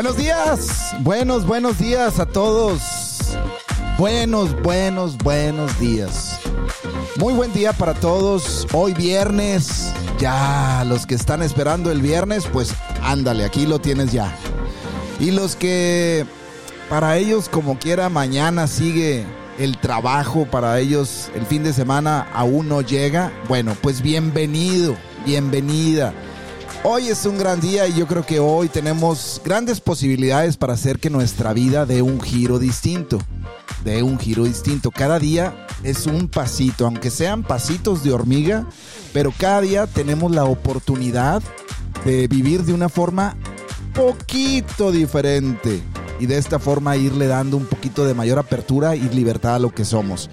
Buenos días, buenos, buenos días a todos. Buenos, buenos, buenos días. Muy buen día para todos. Hoy viernes. Ya, los que están esperando el viernes, pues ándale, aquí lo tienes ya. Y los que para ellos como quiera mañana sigue el trabajo, para ellos el fin de semana aún no llega, bueno, pues bienvenido, bienvenida. Hoy es un gran día y yo creo que hoy tenemos grandes posibilidades para hacer que nuestra vida dé un giro distinto. De un giro distinto. Cada día es un pasito, aunque sean pasitos de hormiga, pero cada día tenemos la oportunidad de vivir de una forma poquito diferente y de esta forma irle dando un poquito de mayor apertura y libertad a lo que somos.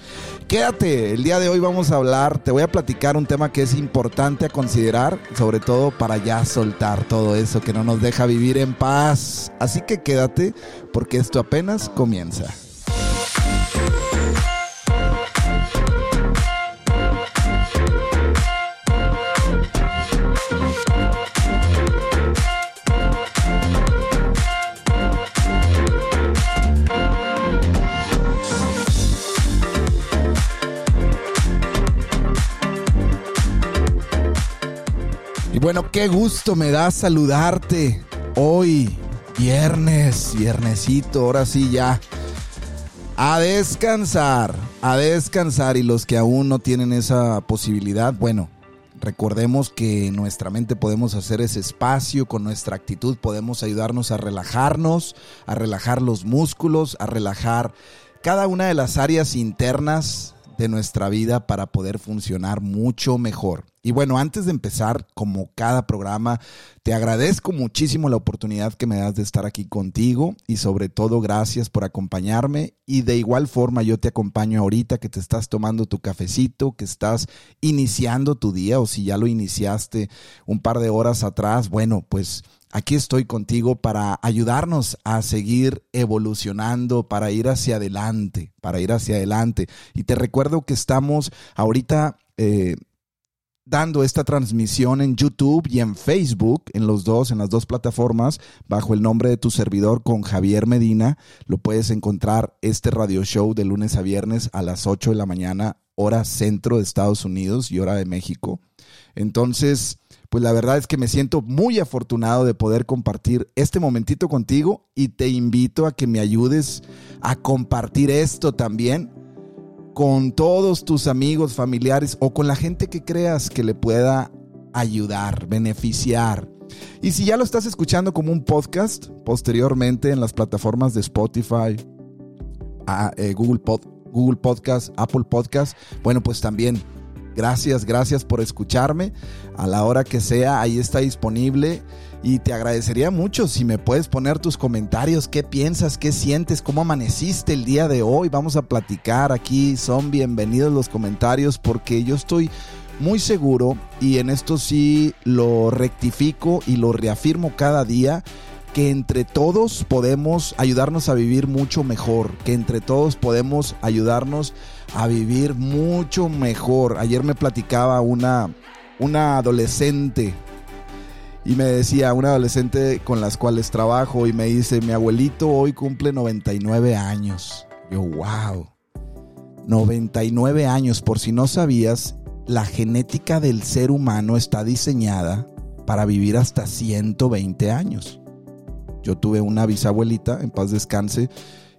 Quédate, el día de hoy vamos a hablar, te voy a platicar un tema que es importante a considerar, sobre todo para ya soltar todo eso que no nos deja vivir en paz. Así que quédate porque esto apenas comienza. Bueno, qué gusto me da saludarte hoy, viernes, viernesito, ahora sí ya. A descansar, a descansar y los que aún no tienen esa posibilidad, bueno, recordemos que en nuestra mente podemos hacer ese espacio, con nuestra actitud podemos ayudarnos a relajarnos, a relajar los músculos, a relajar cada una de las áreas internas de nuestra vida para poder funcionar mucho mejor. Y bueno, antes de empezar, como cada programa, te agradezco muchísimo la oportunidad que me das de estar aquí contigo y sobre todo gracias por acompañarme y de igual forma yo te acompaño ahorita que te estás tomando tu cafecito, que estás iniciando tu día o si ya lo iniciaste un par de horas atrás, bueno, pues aquí estoy contigo para ayudarnos a seguir evolucionando, para ir hacia adelante, para ir hacia adelante. Y te recuerdo que estamos ahorita... Eh, dando esta transmisión en YouTube y en Facebook, en los dos, en las dos plataformas, bajo el nombre de tu servidor con Javier Medina. Lo puedes encontrar este radio show de lunes a viernes a las 8 de la mañana, hora centro de Estados Unidos y hora de México. Entonces, pues la verdad es que me siento muy afortunado de poder compartir este momentito contigo y te invito a que me ayudes a compartir esto también con todos tus amigos, familiares o con la gente que creas que le pueda ayudar, beneficiar. Y si ya lo estás escuchando como un podcast, posteriormente en las plataformas de Spotify, eh, Google, Google Podcast, Apple Podcast, bueno, pues también Gracias, gracias por escucharme. A la hora que sea, ahí está disponible. Y te agradecería mucho si me puedes poner tus comentarios, qué piensas, qué sientes, cómo amaneciste el día de hoy. Vamos a platicar aquí, son bienvenidos los comentarios porque yo estoy muy seguro y en esto sí lo rectifico y lo reafirmo cada día que entre todos podemos ayudarnos a vivir mucho mejor, que entre todos podemos ayudarnos a vivir mucho mejor. Ayer me platicaba una, una adolescente y me decía, una adolescente con las cuales trabajo y me dice, mi abuelito hoy cumple 99 años. Yo, wow. 99 años, por si no sabías, la genética del ser humano está diseñada para vivir hasta 120 años. Yo tuve una bisabuelita, en paz descanse,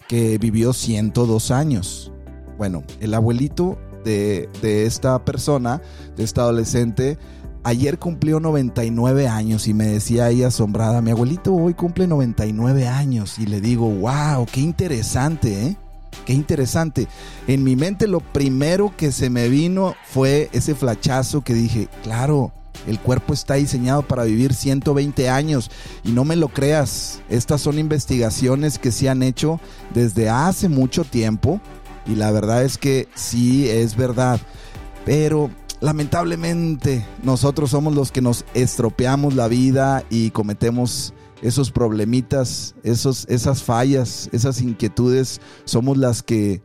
que vivió 102 años. Bueno, el abuelito de, esta persona, de esta adolescente, ayer cumplió 99 años y me decía ahí asombrada, mi abuelito hoy cumple 99 años y le digo, wow, qué interesante, ¿eh? Qué interesante. En mi mente lo primero que se me vino fue ese flachazo que dije, claro, el cuerpo está diseñado para vivir 120 años y no me lo creas, estas son investigaciones que se han hecho desde hace mucho tiempo y la verdad es que sí, es verdad. Pero lamentablemente nosotros somos los que nos estropeamos la vida y cometemos esos problemitas, esos, esas fallas, esas inquietudes, somos las que,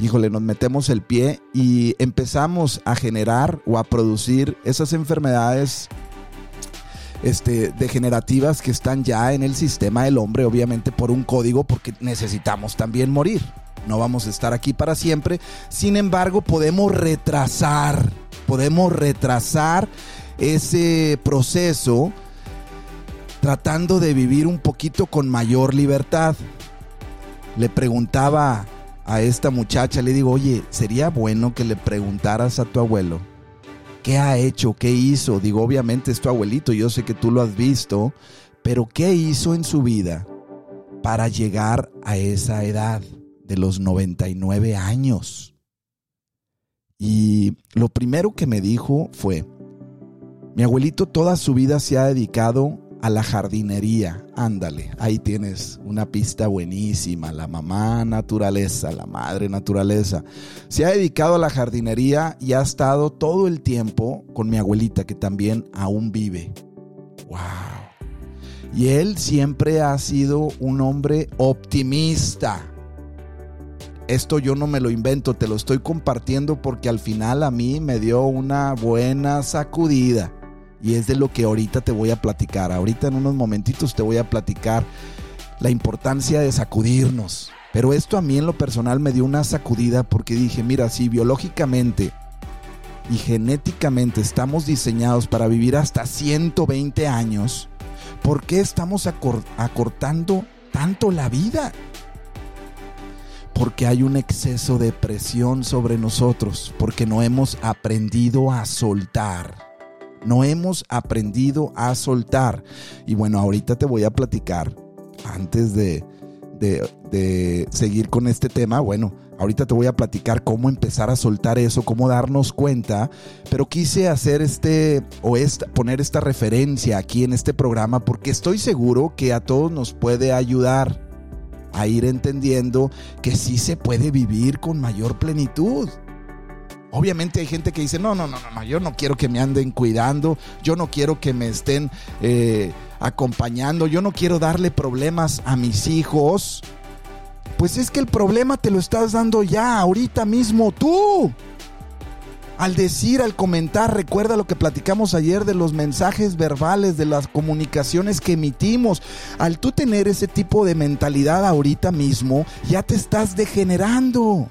híjole, nos metemos el pie y empezamos a generar o a producir esas enfermedades este, degenerativas que están ya en el sistema del hombre, obviamente por un código, porque necesitamos también morir. No vamos a estar aquí para siempre. Sin embargo, podemos retrasar, podemos retrasar ese proceso tratando de vivir un poquito con mayor libertad. Le preguntaba a esta muchacha, le digo, oye, sería bueno que le preguntaras a tu abuelo qué ha hecho, qué hizo. Digo, obviamente es tu abuelito, yo sé que tú lo has visto, pero ¿qué hizo en su vida para llegar a esa edad de los 99 años? Y lo primero que me dijo fue, mi abuelito toda su vida se ha dedicado a la jardinería. Ándale, ahí tienes una pista buenísima. La mamá naturaleza, la madre naturaleza. Se ha dedicado a la jardinería y ha estado todo el tiempo con mi abuelita que también aún vive. ¡Wow! Y él siempre ha sido un hombre optimista. Esto yo no me lo invento, te lo estoy compartiendo porque al final a mí me dio una buena sacudida y es de lo que ahorita te voy a platicar. Ahorita en unos momentitos te voy a platicar la importancia de sacudirnos. Pero esto a mí en lo personal me dio una sacudida porque dije, mira, si biológicamente y genéticamente estamos diseñados para vivir hasta 120 años, ¿por qué estamos acortando tanto la vida? Porque hay un exceso de presión sobre nosotros, porque no hemos aprendido a soltar no hemos aprendido a soltar. Y bueno, ahorita te voy a platicar, antes de, de, seguir con este tema, bueno, ahorita te voy a platicar cómo empezar a soltar eso, cómo darnos cuenta, pero quise hacer este o esta, poner esta referencia aquí en este programa porque estoy seguro que a todos nos puede ayudar a ir entendiendo que sí se puede vivir con mayor plenitud. Obviamente hay gente que dice, no, no, no, no, yo no quiero que me anden cuidando, yo no quiero que me estén eh, acompañando, yo no quiero darle problemas a mis hijos. Pues es que el problema te lo estás dando ya, ahorita mismo tú. Al decir, al comentar, recuerda lo que platicamos ayer de los mensajes verbales, de las comunicaciones que emitimos. Al tú tener ese tipo de mentalidad ahorita mismo, ya te estás degenerando.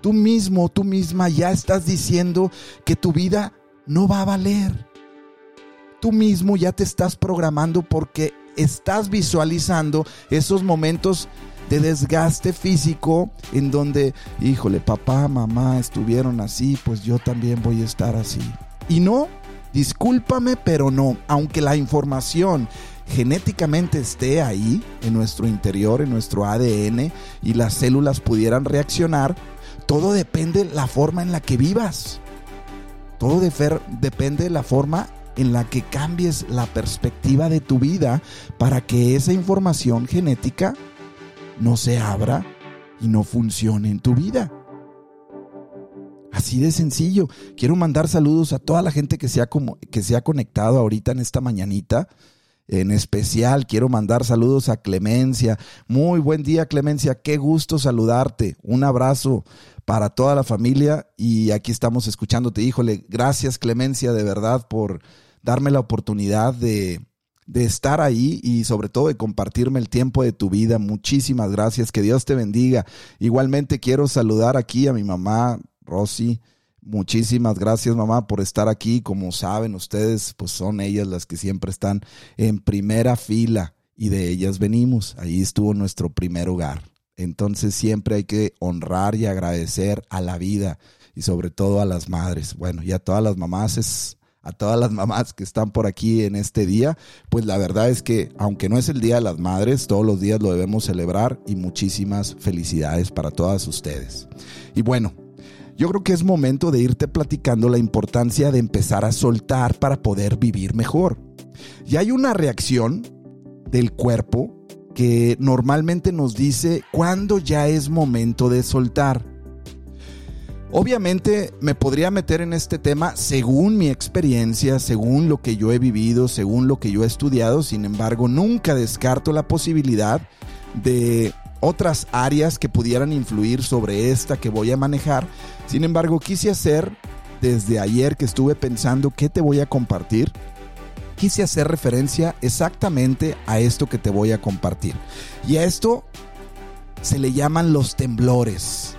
Tú mismo, tú misma ya estás diciendo que tu vida no va a valer. Tú mismo ya te estás programando porque estás visualizando esos momentos de desgaste físico en donde, híjole, papá, mamá estuvieron así, pues yo también voy a estar así. Y no, discúlpame, pero no, aunque la información genéticamente esté ahí, en nuestro interior, en nuestro ADN, y las células pudieran reaccionar, todo depende de la forma en la que vivas. Todo depende de la forma en la que cambies la perspectiva de tu vida para que esa información genética no se abra y no funcione en tu vida. Así de sencillo. Quiero mandar saludos a toda la gente que se ha, que se ha conectado ahorita en esta mañanita. En especial quiero mandar saludos a Clemencia. Muy buen día Clemencia, qué gusto saludarte. Un abrazo para toda la familia y aquí estamos escuchándote. Híjole, gracias Clemencia de verdad por darme la oportunidad de, de estar ahí y sobre todo de compartirme el tiempo de tu vida. Muchísimas gracias, que Dios te bendiga. Igualmente quiero saludar aquí a mi mamá Rosy. Muchísimas gracias mamá por estar aquí. Como saben ustedes, pues son ellas las que siempre están en primera fila y de ellas venimos. Ahí estuvo nuestro primer hogar. Entonces siempre hay que honrar y agradecer a la vida y sobre todo a las madres. Bueno, y a todas las mamás a todas las mamás que están por aquí en este día, pues la verdad es que aunque no es el Día de las Madres, todos los días lo debemos celebrar y muchísimas felicidades para todas ustedes. Y bueno, yo creo que es momento de irte platicando la importancia de empezar a soltar para poder vivir mejor. Y hay una reacción del cuerpo que normalmente nos dice cuándo ya es momento de soltar. Obviamente me podría meter en este tema según mi experiencia, según lo que yo he vivido, según lo que yo he estudiado, sin embargo nunca descarto la posibilidad de otras áreas que pudieran influir sobre esta que voy a manejar. Sin embargo, quise hacer desde ayer que estuve pensando qué te voy a compartir quise hacer referencia exactamente a esto que te voy a compartir. Y a esto se le llaman los temblores.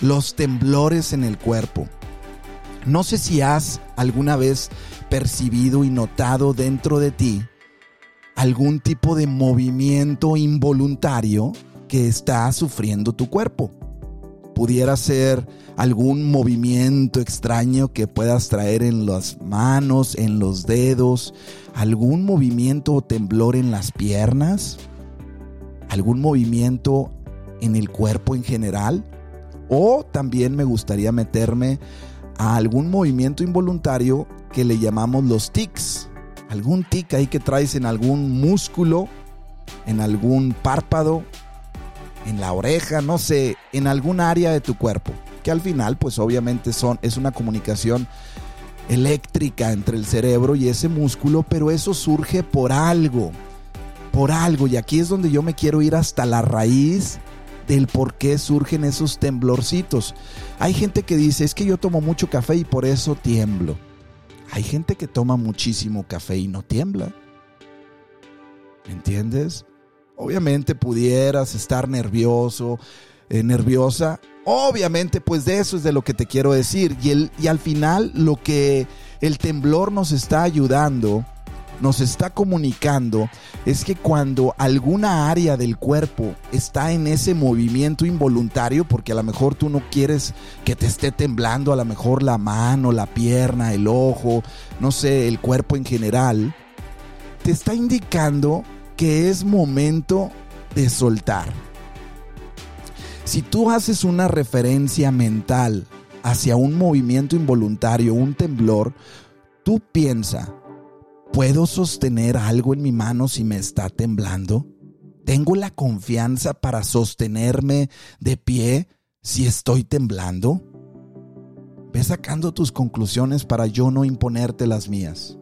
Los temblores en el cuerpo. No sé si has alguna vez percibido y notado dentro de ti algún tipo de movimiento involuntario que está sufriendo tu cuerpo. Pudiera ser algún movimiento extraño que puedas traer en las manos, en los dedos, algún movimiento o temblor en las piernas, algún movimiento en el cuerpo en general. O también me gustaría meterme a algún movimiento involuntario que le llamamos los tics. Algún tic ahí que traes en algún músculo, en algún párpado, en la oreja, no sé, en algún área de tu cuerpo que al final pues obviamente son, es una comunicación eléctrica entre el cerebro y ese músculo, pero eso surge por algo, por algo, y aquí es donde yo me quiero ir hasta la raíz del por qué surgen esos temblorcitos. Hay gente que dice, es que yo tomo mucho café y por eso tiemblo. Hay gente que toma muchísimo café y no tiembla. ¿Me entiendes? Obviamente pudieras estar nervioso, eh, nerviosa Obviamente, pues de eso es de lo que te quiero decir. Y, el, y al final lo que el temblor nos está ayudando, nos está comunicando, es que cuando alguna área del cuerpo está en ese movimiento involuntario, porque a lo mejor tú no quieres que te esté temblando, a lo mejor la mano, la pierna, el ojo, no sé, el cuerpo en general, te está indicando que es momento de soltar. Si tú haces una referencia mental hacia un movimiento involuntario, un temblor, tú piensa, ¿puedo sostener algo en mi mano si me está temblando? ¿Tengo la confianza para sostenerme de pie si estoy temblando? Ve sacando tus conclusiones para yo no imponerte las mías.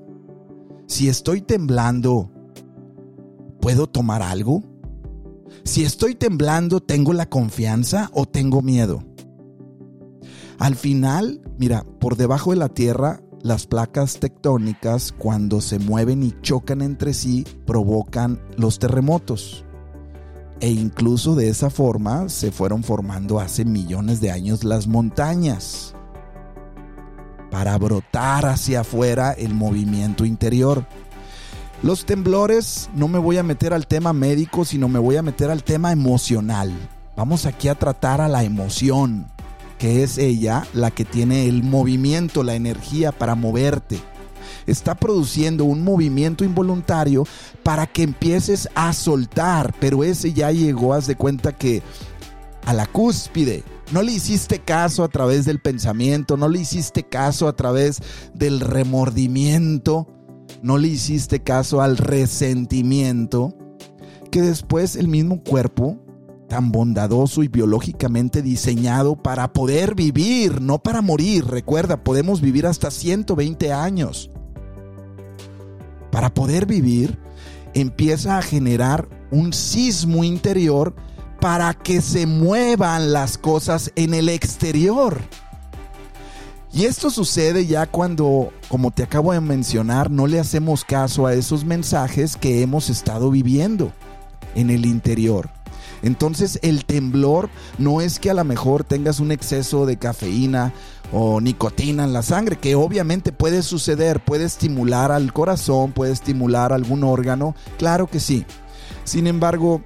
Si estoy temblando, ¿puedo tomar algo? Si estoy temblando, ¿tengo la confianza o tengo miedo? Al final, mira, por debajo de la Tierra, las placas tectónicas, cuando se mueven y chocan entre sí, provocan los terremotos. E incluso de esa forma se fueron formando hace millones de años las montañas para brotar hacia afuera el movimiento interior. Los temblores, no me voy a meter al tema médico, sino me voy a meter al tema emocional. Vamos aquí a tratar a la emoción, que es ella la que tiene el movimiento, la energía para moverte. Está produciendo un movimiento involuntario para que empieces a soltar, pero ese ya llegó, haz de cuenta que a la cúspide. No le hiciste caso a través del pensamiento, no le hiciste caso a través del remordimiento no le hiciste caso al resentimiento, que después el mismo cuerpo, tan bondadoso y biológicamente diseñado para poder vivir, no para morir, recuerda, podemos vivir hasta 120 años. Para poder vivir, empieza a generar un sismo interior para que se muevan las cosas en el exterior. Y esto sucede ya cuando, como te acabo de mencionar, no le hacemos caso a esos mensajes que hemos estado viviendo en el interior. Entonces el temblor no es que a lo mejor tengas un exceso de cafeína o nicotina en la sangre, que obviamente puede suceder, puede estimular al corazón, puede estimular algún órgano, claro que sí. Sin embargo,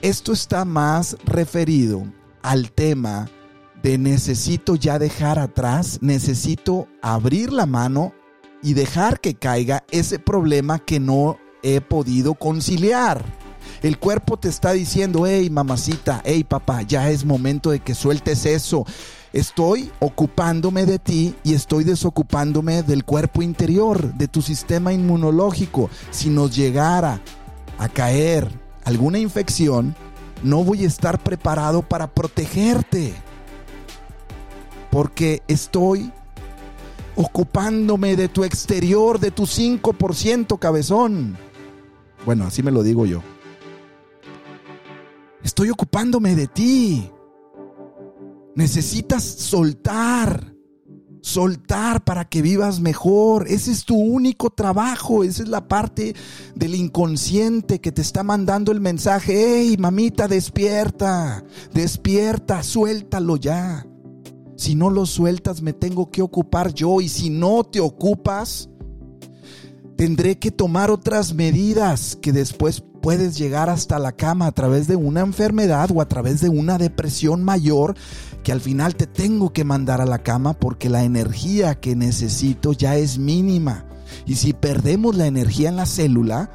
esto está más referido al tema de necesito ya dejar atrás, necesito abrir la mano y dejar que caiga ese problema que no he podido conciliar. El cuerpo te está diciendo, hey mamacita, hey papá, ya es momento de que sueltes eso. Estoy ocupándome de ti y estoy desocupándome del cuerpo interior, de tu sistema inmunológico. Si nos llegara a caer alguna infección, no voy a estar preparado para protegerte porque estoy ocupándome de tu exterior, de tu 5% cabezón. Bueno, así me lo digo yo. Estoy ocupándome de ti. Necesitas soltar. soltar para que vivas mejor. Ese es tu único trabajo, esa es la parte del inconsciente que te está mandando el mensaje, hey mamita, despierta, despierta, suéltalo ya. Si no lo sueltas, me tengo que ocupar yo y si no te ocupas, tendré que tomar otras medidas que después puedes llegar hasta la cama a través de una enfermedad o a través de una depresión mayor que al final te tengo que mandar a la cama porque la energía que necesito ya es mínima. Y si perdemos la energía en la célula,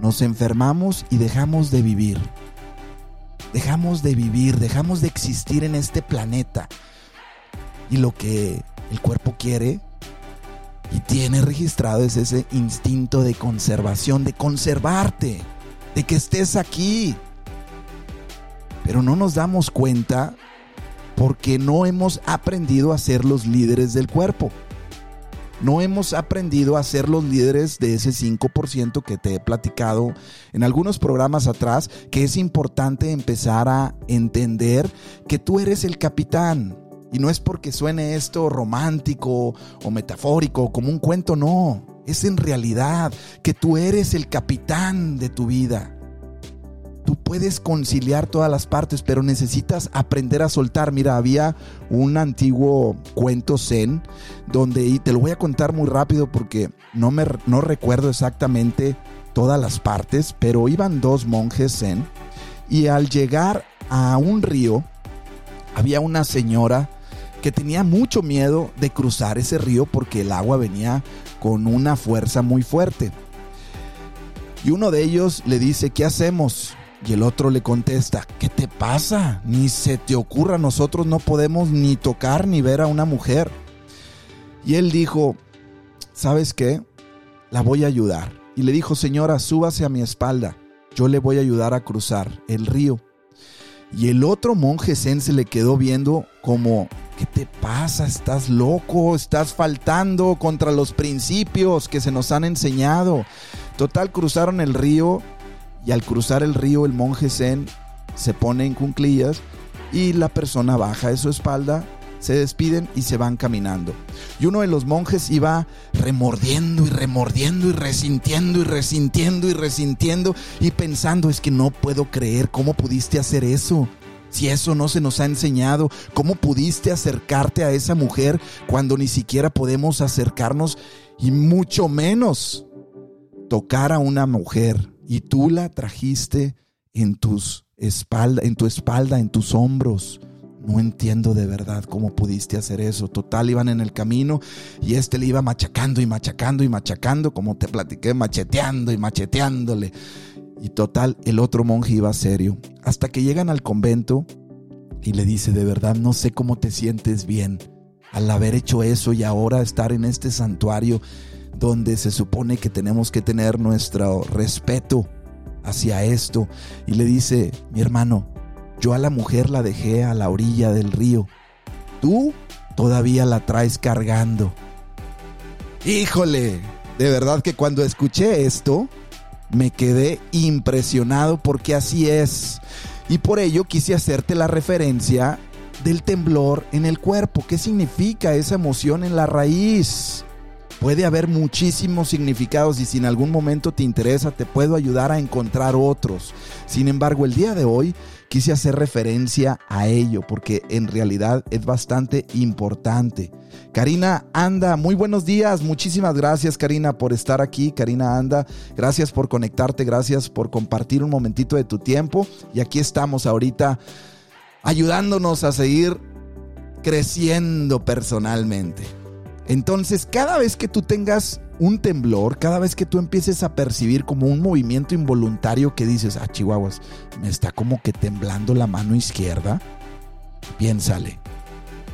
nos enfermamos y dejamos de vivir. Dejamos de vivir, dejamos de existir en este planeta. Y lo que el cuerpo quiere y tiene registrado es ese instinto de conservación, de conservarte, de que estés aquí. Pero no nos damos cuenta porque no hemos aprendido a ser los líderes del cuerpo. No hemos aprendido a ser los líderes de ese 5% que te he platicado en algunos programas atrás, que es importante empezar a entender que tú eres el capitán. Y no es porque suene esto romántico o metafórico, como un cuento, no. Es en realidad que tú eres el capitán de tu vida. Tú puedes conciliar todas las partes, pero necesitas aprender a soltar. Mira, había un antiguo cuento zen donde, y te lo voy a contar muy rápido porque no, me, no recuerdo exactamente todas las partes, pero iban dos monjes zen y al llegar a un río, había una señora que tenía mucho miedo de cruzar ese río porque el agua venía con una fuerza muy fuerte. Y uno de ellos le dice, ¿qué hacemos? Y el otro le contesta, ¿qué te pasa? Ni se te ocurra, nosotros no podemos ni tocar ni ver a una mujer. Y él dijo, ¿sabes qué? La voy a ayudar. Y le dijo, señora, súbase a mi espalda, yo le voy a ayudar a cruzar el río. Y el otro monje zen se le quedó viendo como, ¿qué te pasa? ¿Estás loco? ¿Estás faltando contra los principios que se nos han enseñado? Total, cruzaron el río y al cruzar el río el monje zen se pone en cunclillas y la persona baja de su espalda, se despiden y se van caminando. Y uno de los monjes iba remordiendo y remordiendo y resintiendo y resintiendo y resintiendo y pensando, es que no puedo creer cómo pudiste hacer eso. Si eso no se nos ha enseñado, ¿cómo pudiste acercarte a esa mujer cuando ni siquiera podemos acercarnos y mucho menos tocar a una mujer? y tú la trajiste en tus espalda, en tu espalda, en tus hombros. No entiendo de verdad cómo pudiste hacer eso. Total, iban en el camino y este le iba machacando y machacando y machacando, como te platiqué, macheteando y macheteándole. Y total, el otro monje iba serio. Hasta que llegan al convento y le dice, de verdad, no sé cómo te sientes bien al haber hecho eso y ahora estar en este santuario donde se supone que tenemos que tener nuestro respeto hacia esto. Y le dice, mi hermano, yo a la mujer la dejé a la orilla del río. Tú todavía la traes cargando. Híjole, de verdad que cuando escuché esto, me quedé impresionado porque así es. Y por ello quise hacerte la referencia del temblor en el cuerpo. ¿Qué significa esa emoción en la raíz? Puede haber muchísimos significados y si en algún momento te interesa te puedo ayudar a encontrar otros. Sin embargo, el día de hoy quise hacer referencia a ello porque en realidad es bastante importante. Karina Anda, muy buenos días. Muchísimas gracias Karina por estar aquí. Karina Anda, gracias por conectarte, gracias por compartir un momentito de tu tiempo. Y aquí estamos ahorita ayudándonos a seguir creciendo personalmente. Entonces, cada vez que tú tengas un temblor, cada vez que tú empieces a percibir como un movimiento involuntario que dices, ah, chihuahuas, me está como que temblando la mano izquierda, piénsale.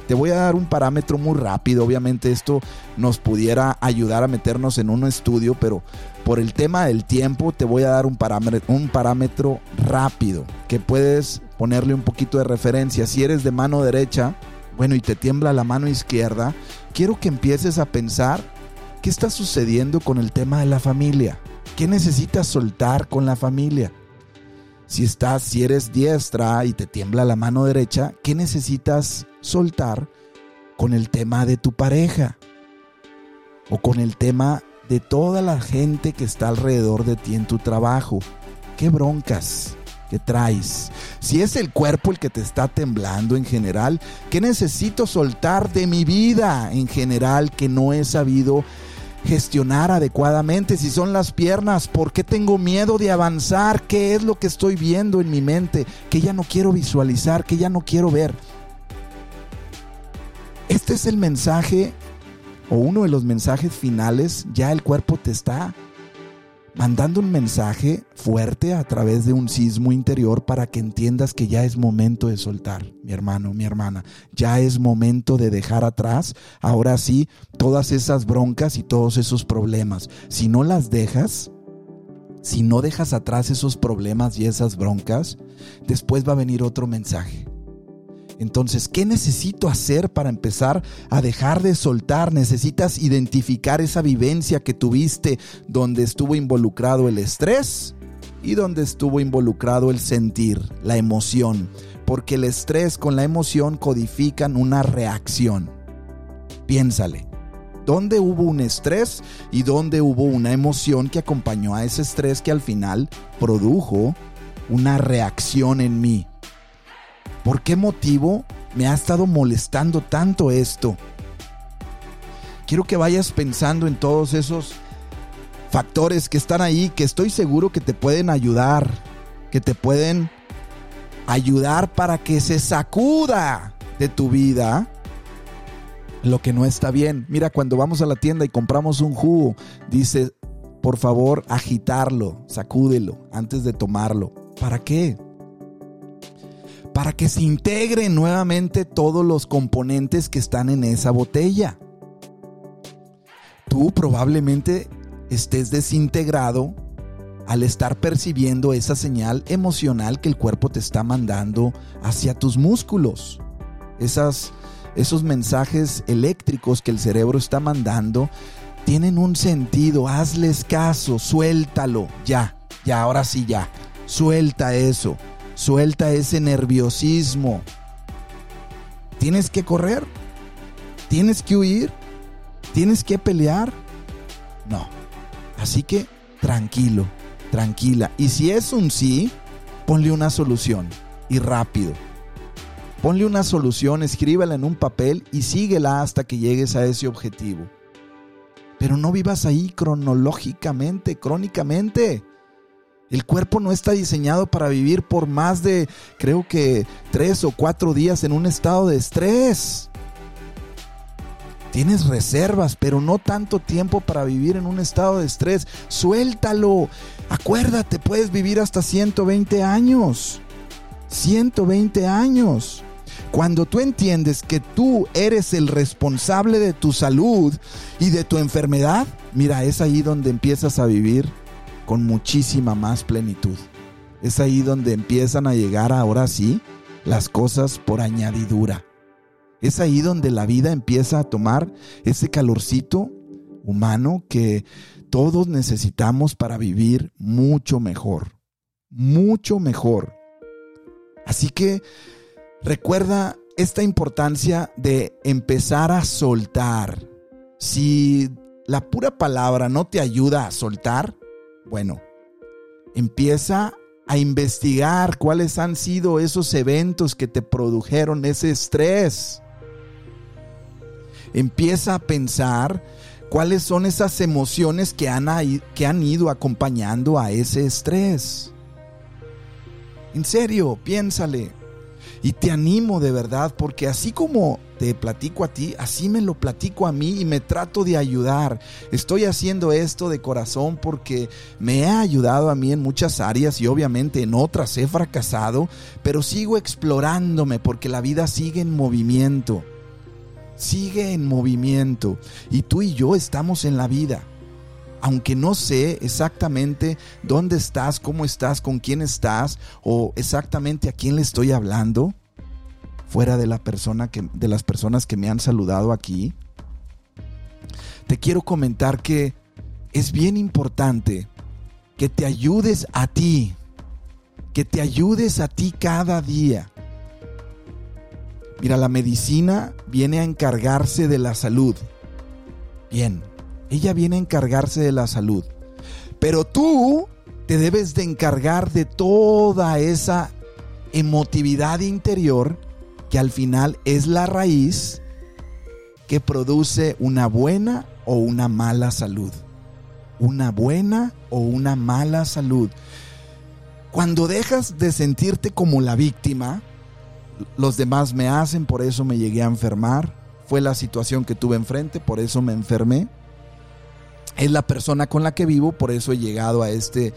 Te voy a dar un parámetro muy rápido, obviamente esto nos pudiera ayudar a meternos en un estudio, pero por el tema del tiempo te voy a dar un parámetro, un parámetro rápido que puedes ponerle un poquito de referencia. Si eres de mano derecha, bueno, y te tiembla la mano izquierda, quiero que empieces a pensar qué está sucediendo con el tema de la familia. ¿Qué necesitas soltar con la familia? Si estás, si eres diestra y te tiembla la mano derecha, ¿qué necesitas soltar con el tema de tu pareja o con el tema de toda la gente que está alrededor de ti en tu trabajo. ¿Qué broncas que traes? Si es el cuerpo el que te está temblando en general, ¿qué necesito soltar de mi vida en general que no he sabido gestionar adecuadamente? Si son las piernas, ¿por qué tengo miedo de avanzar? ¿Qué es lo que estoy viendo en mi mente que ya no quiero visualizar, que ya no quiero ver? Este es el mensaje o uno de los mensajes finales. Ya el cuerpo te está mandando un mensaje fuerte a través de un sismo interior para que entiendas que ya es momento de soltar, mi hermano, mi hermana. Ya es momento de dejar atrás, ahora sí, todas esas broncas y todos esos problemas. Si no las dejas, si no dejas atrás esos problemas y esas broncas, después va a venir otro mensaje. Entonces, ¿qué necesito hacer para empezar a dejar de soltar? Necesitas identificar esa vivencia que tuviste donde estuvo involucrado el estrés y donde estuvo involucrado el sentir, la emoción. Porque el estrés con la emoción codifican una reacción. Piénsale. ¿Dónde hubo un estrés y dónde hubo una emoción que acompañó a ese estrés que al final produjo una reacción en mí? ¿Por qué motivo me ha estado molestando tanto esto? Quiero que vayas pensando en todos esos factores que están ahí, que estoy seguro que te pueden ayudar, que te pueden ayudar para que se sacuda de tu vida lo que no está bien. Mira, cuando vamos a la tienda y compramos un jugo, dice, por favor, agitarlo, sacúdelo antes de tomarlo. ¿Para qué? Para que se integren nuevamente todos los componentes que están en esa botella. Tú probablemente estés desintegrado al estar percibiendo esa señal emocional que el cuerpo te está mandando hacia tus músculos. Esas, esos mensajes eléctricos que el cerebro está mandando tienen un sentido. Hazles caso, suéltalo, ya, ya, ahora sí, ya. Suelta eso. Suelta ese nerviosismo. Tienes que correr. Tienes que huir. Tienes que pelear. No. Así que tranquilo, tranquila. Y si es un sí, ponle una solución. Y rápido. Ponle una solución, escríbela en un papel y síguela hasta que llegues a ese objetivo. Pero no vivas ahí cronológicamente, crónicamente. El cuerpo no está diseñado para vivir por más de, creo que, tres o cuatro días en un estado de estrés. Tienes reservas, pero no tanto tiempo para vivir en un estado de estrés. Suéltalo. Acuérdate, puedes vivir hasta 120 años. 120 años. Cuando tú entiendes que tú eres el responsable de tu salud y de tu enfermedad, mira, es ahí donde empiezas a vivir con muchísima más plenitud. Es ahí donde empiezan a llegar ahora sí las cosas por añadidura. Es ahí donde la vida empieza a tomar ese calorcito humano que todos necesitamos para vivir mucho mejor, mucho mejor. Así que recuerda esta importancia de empezar a soltar. Si la pura palabra no te ayuda a soltar, bueno, empieza a investigar cuáles han sido esos eventos que te produjeron ese estrés. Empieza a pensar cuáles son esas emociones que han, que han ido acompañando a ese estrés. En serio, piénsale. Y te animo de verdad, porque así como te platico a ti, así me lo platico a mí y me trato de ayudar. Estoy haciendo esto de corazón porque me ha ayudado a mí en muchas áreas y obviamente en otras he fracasado, pero sigo explorándome porque la vida sigue en movimiento. Sigue en movimiento y tú y yo estamos en la vida aunque no sé exactamente dónde estás, cómo estás, con quién estás o exactamente a quién le estoy hablando, fuera de la persona que de las personas que me han saludado aquí, te quiero comentar que es bien importante que te ayudes a ti, que te ayudes a ti cada día. Mira, la medicina viene a encargarse de la salud. Bien, ella viene a encargarse de la salud. Pero tú te debes de encargar de toda esa emotividad interior que al final es la raíz que produce una buena o una mala salud. Una buena o una mala salud. Cuando dejas de sentirte como la víctima, los demás me hacen, por eso me llegué a enfermar, fue la situación que tuve enfrente, por eso me enfermé, es la persona con la que vivo, por eso he llegado a este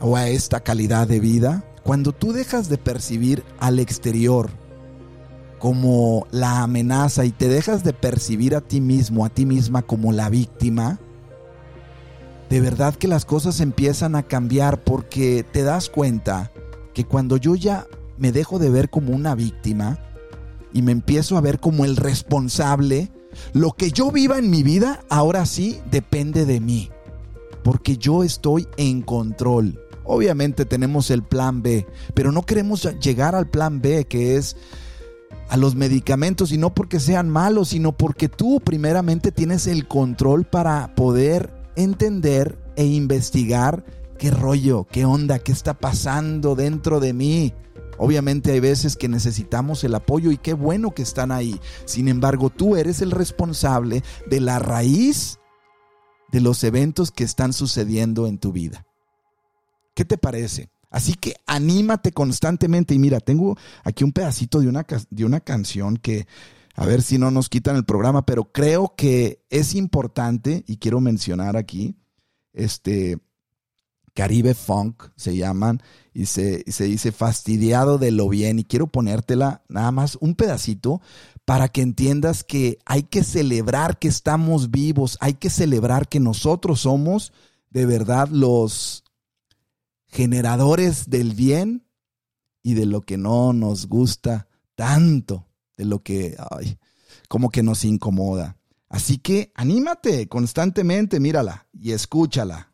o a esta calidad de vida. Cuando tú dejas de percibir al exterior como la amenaza y te dejas de percibir a ti mismo, a ti misma como la víctima, de verdad que las cosas empiezan a cambiar porque te das cuenta que cuando yo ya me dejo de ver como una víctima y me empiezo a ver como el responsable, lo que yo viva en mi vida ahora sí depende de mí, porque yo estoy en control. Obviamente tenemos el plan B, pero no queremos llegar al plan B, que es a los medicamentos y no porque sean malos, sino porque tú primeramente tienes el control para poder entender e investigar qué rollo, qué onda, qué está pasando dentro de mí. Obviamente hay veces que necesitamos el apoyo y qué bueno que están ahí. Sin embargo, tú eres el responsable de la raíz de los eventos que están sucediendo en tu vida. ¿Qué te parece? Así que anímate constantemente. Y mira, tengo aquí un pedacito de una, de una canción que, a ver si no nos quitan el programa, pero creo que es importante y quiero mencionar aquí, este, Caribe Funk se llaman y se, se, dice fastidiado de lo bien y quiero ponértela nada más un pedacito para que entiendas que hay que celebrar que estamos vivos, hay que celebrar que nosotros somos de verdad los generadores del bien y de lo que no nos gusta tanto, de lo que ay, como que nos incomoda. Así que anímate constantemente, mírala y escúchala.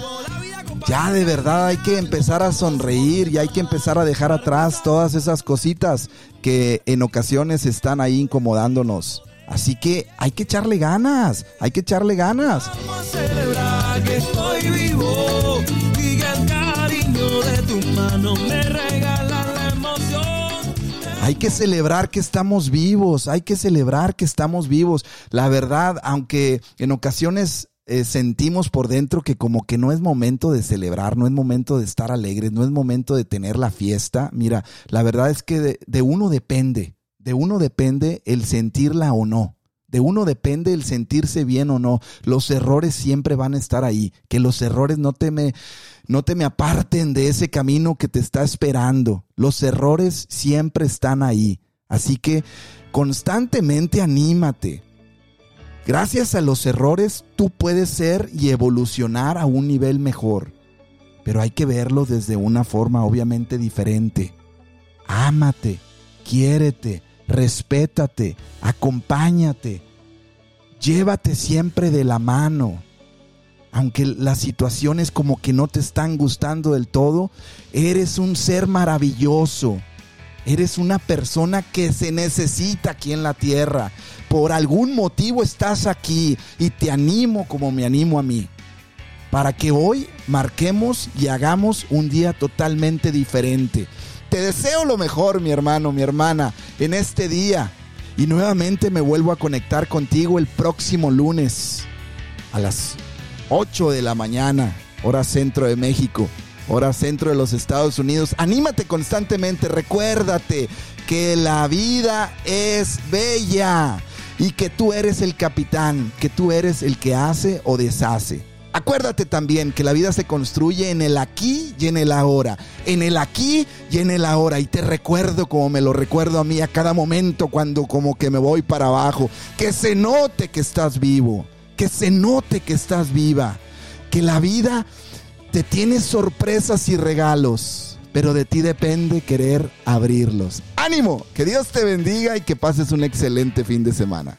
Ya de verdad hay que empezar a sonreír y hay que empezar a dejar atrás todas esas cositas que en ocasiones están ahí incomodándonos. Así que hay que echarle ganas, hay que echarle ganas. Vamos a celebrar que estoy vivo y que el cariño de tu mano me regala la emoción. Hay que celebrar que estamos vivos, hay que celebrar que estamos vivos. La verdad, aunque en ocasiones eh, sentimos por dentro que como que no es momento de celebrar, no es momento de estar alegres, no es momento de tener la fiesta. Mira, la verdad es que de uno depende, de uno depende el sentirla o no. De uno depende el sentirse bien o no. Los errores siempre van a estar ahí. Que los errores no te me, no te me aparten de ese camino que te está esperando. Los errores siempre están ahí. Así que constantemente anímate. Gracias a los errores tú puedes ser y evolucionar a un nivel mejor. Pero hay que verlo desde una forma obviamente diferente. Ámate, quiérete respétate, acompáñate, llévate siempre de la mano. Aunque las situaciones como que no te están gustando del todo, eres un ser maravilloso. Eres una persona que se necesita aquí en la tierra. Por algún motivo estás aquí y te animo como me animo a mí. Para que hoy marquemos y hagamos un día totalmente diferente. Te deseo lo mejor, mi hermano, mi hermana, en este día. Y nuevamente me vuelvo a conectar contigo el próximo lunes a las 8 de la mañana, hora centro de México, hora centro de los Estados Unidos. Anímate constantemente, recuérdate que la vida es bella y que tú eres el capitán, que tú eres el que hace o deshace. Acuérdate también que la vida se construye en el aquí y en el ahora. En el aquí y en el ahora. Y te recuerdo como me lo recuerdo a mí a cada momento cuando como que me voy para abajo. Que se note que estás vivo. Que se note que estás viva. Que la vida te tiene sorpresas y regalos. Pero de ti depende querer abrirlos. Ánimo, que Dios te bendiga y que pases un excelente fin de semana.